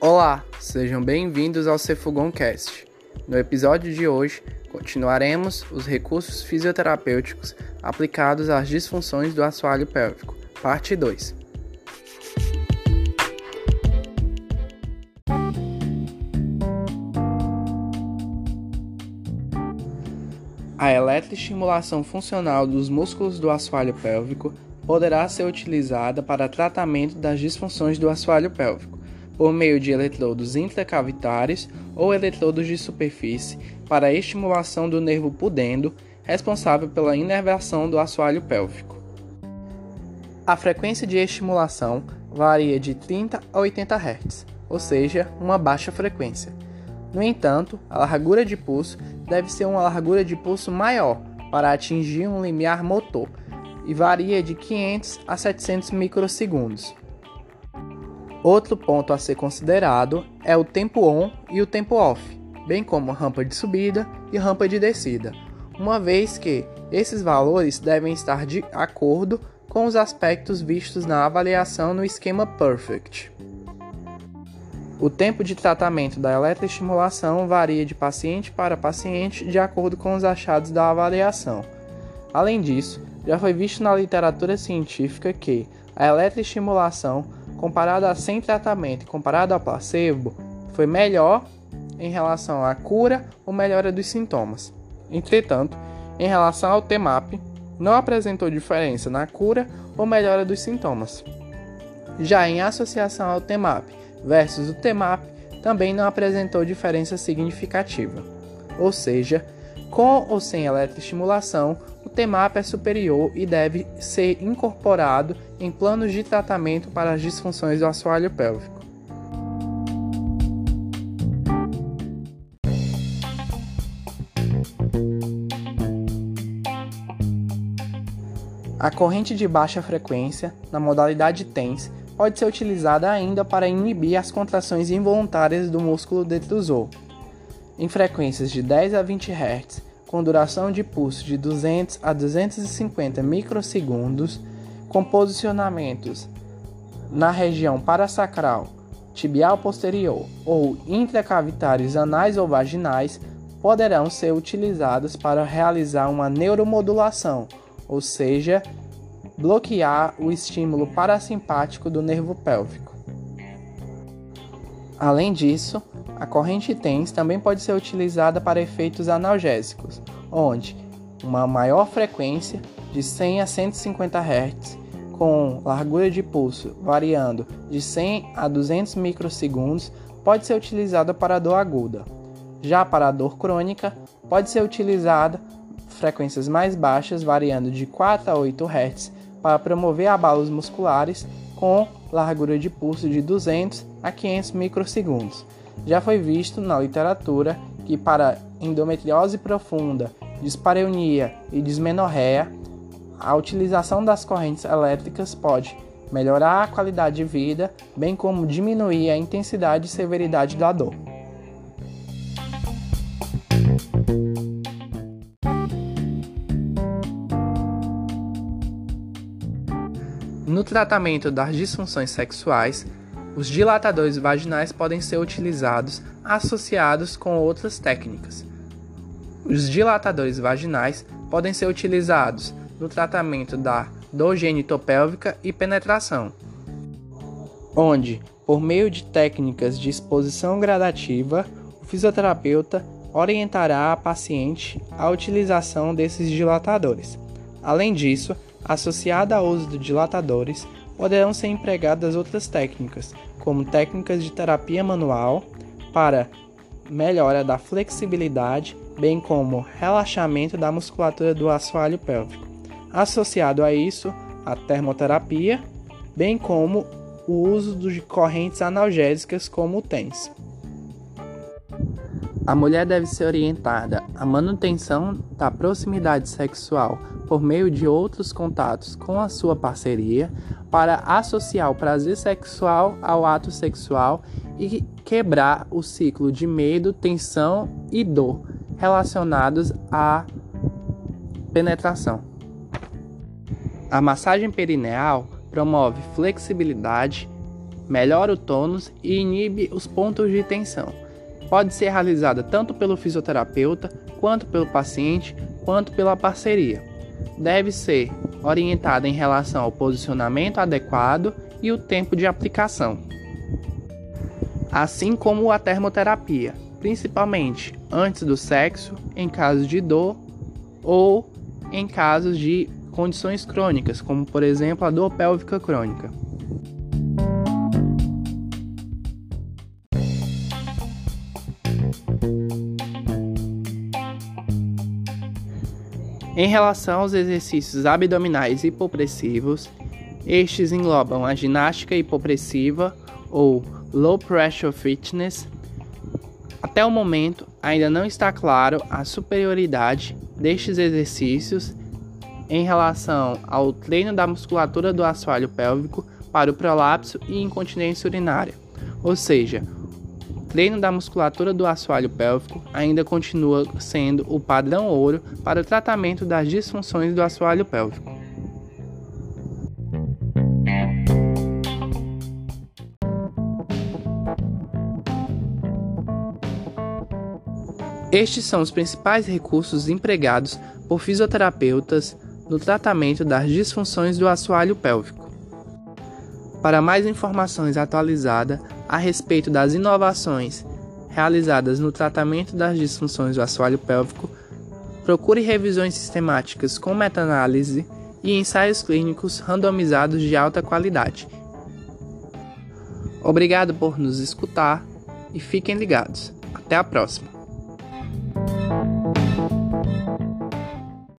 Olá, sejam bem-vindos ao Cefugoncast. No episódio de hoje, continuaremos os recursos fisioterapêuticos aplicados às disfunções do assoalho pélvico, parte 2. A eletroestimulação funcional dos músculos do assoalho pélvico poderá ser utilizada para tratamento das disfunções do assoalho pélvico por meio de eletrodos intracavitários ou eletrodos de superfície para a estimulação do nervo pudendo, responsável pela inervação do assoalho pélvico. A frequência de estimulação varia de 30 a 80 Hz, ou seja, uma baixa frequência. No entanto, a largura de pulso deve ser uma largura de pulso maior para atingir um limiar motor e varia de 500 a 700 microsegundos. Outro ponto a ser considerado é o tempo on e o tempo off, bem como rampa de subida e rampa de descida, uma vez que esses valores devem estar de acordo com os aspectos vistos na avaliação no esquema Perfect. O tempo de tratamento da eletroestimulação varia de paciente para paciente de acordo com os achados da avaliação. Além disso, já foi visto na literatura científica que a eletroestimulação comparado a sem tratamento e comparado ao placebo, foi melhor em relação à cura ou melhora dos sintomas. Entretanto, em relação ao TEMAP, não apresentou diferença na cura ou melhora dos sintomas. Já em associação ao TEMAP versus o TEMAP, também não apresentou diferença significativa. Ou seja, com ou sem eletroestimulação, TEMAP é superior e deve ser incorporado em planos de tratamento para as disfunções do assoalho pélvico. A corrente de baixa frequência, na modalidade TENS, pode ser utilizada ainda para inibir as contrações involuntárias do músculo detrusor. Em frequências de 10 a 20 Hz, com duração de pulso de 200 a 250 microsegundos, com posicionamentos na região parasacral, tibial posterior ou intracavitários anais ou vaginais, poderão ser utilizados para realizar uma neuromodulação, ou seja, bloquear o estímulo parasimpático do nervo pélvico. Além disso, a corrente TENS também pode ser utilizada para efeitos analgésicos, onde uma maior frequência de 100 a 150 Hz, com largura de pulso variando de 100 a 200 microsegundos, pode ser utilizada para dor aguda. Já para a dor crônica, pode ser utilizada frequências mais baixas, variando de 4 a 8 Hz, para promover abalos musculares com largura de pulso de 200 a 500 microsegundos. Já foi visto na literatura que para endometriose profunda, dispareunia e dismenorreia, a utilização das correntes elétricas pode melhorar a qualidade de vida, bem como diminuir a intensidade e severidade da dor. No tratamento das disfunções sexuais, os dilatadores vaginais podem ser utilizados associados com outras técnicas. Os dilatadores vaginais podem ser utilizados no tratamento da dor genitopélvica e penetração, onde, por meio de técnicas de exposição gradativa, o fisioterapeuta orientará a paciente à utilização desses dilatadores. Além disso, associada ao uso de dilatadores, poderão ser empregadas outras técnicas, como técnicas de terapia manual para melhora da flexibilidade, bem como relaxamento da musculatura do assoalho pélvico. Associado a isso, a termoterapia, bem como o uso de correntes analgésicas como o TENS. A mulher deve ser orientada à manutenção da proximidade sexual por meio de outros contatos com a sua parceria para associar o prazer sexual ao ato sexual e quebrar o ciclo de medo, tensão e dor relacionados à penetração. A massagem perineal promove flexibilidade, melhora o tônus e inibe os pontos de tensão. Pode ser realizada tanto pelo fisioterapeuta, quanto pelo paciente, quanto pela parceria. Deve ser orientada em relação ao posicionamento adequado e o tempo de aplicação. Assim como a termoterapia, principalmente antes do sexo, em casos de dor ou em casos de condições crônicas, como por exemplo a dor pélvica crônica. Em relação aos exercícios abdominais hipopressivos, estes englobam a ginástica hipopressiva ou low pressure fitness. Até o momento, ainda não está claro a superioridade destes exercícios em relação ao treino da musculatura do assoalho pélvico para o prolapso e incontinência urinária, ou seja, treino da musculatura do assoalho pélvico ainda continua sendo o padrão ouro para o tratamento das disfunções do assoalho pélvico. Estes são os principais recursos empregados por fisioterapeutas no tratamento das disfunções do assoalho pélvico. Para mais informações atualizadas, a respeito das inovações realizadas no tratamento das disfunções do assoalho pélvico, procure revisões sistemáticas com meta-análise e ensaios clínicos randomizados de alta qualidade. Obrigado por nos escutar e fiquem ligados. Até a próxima!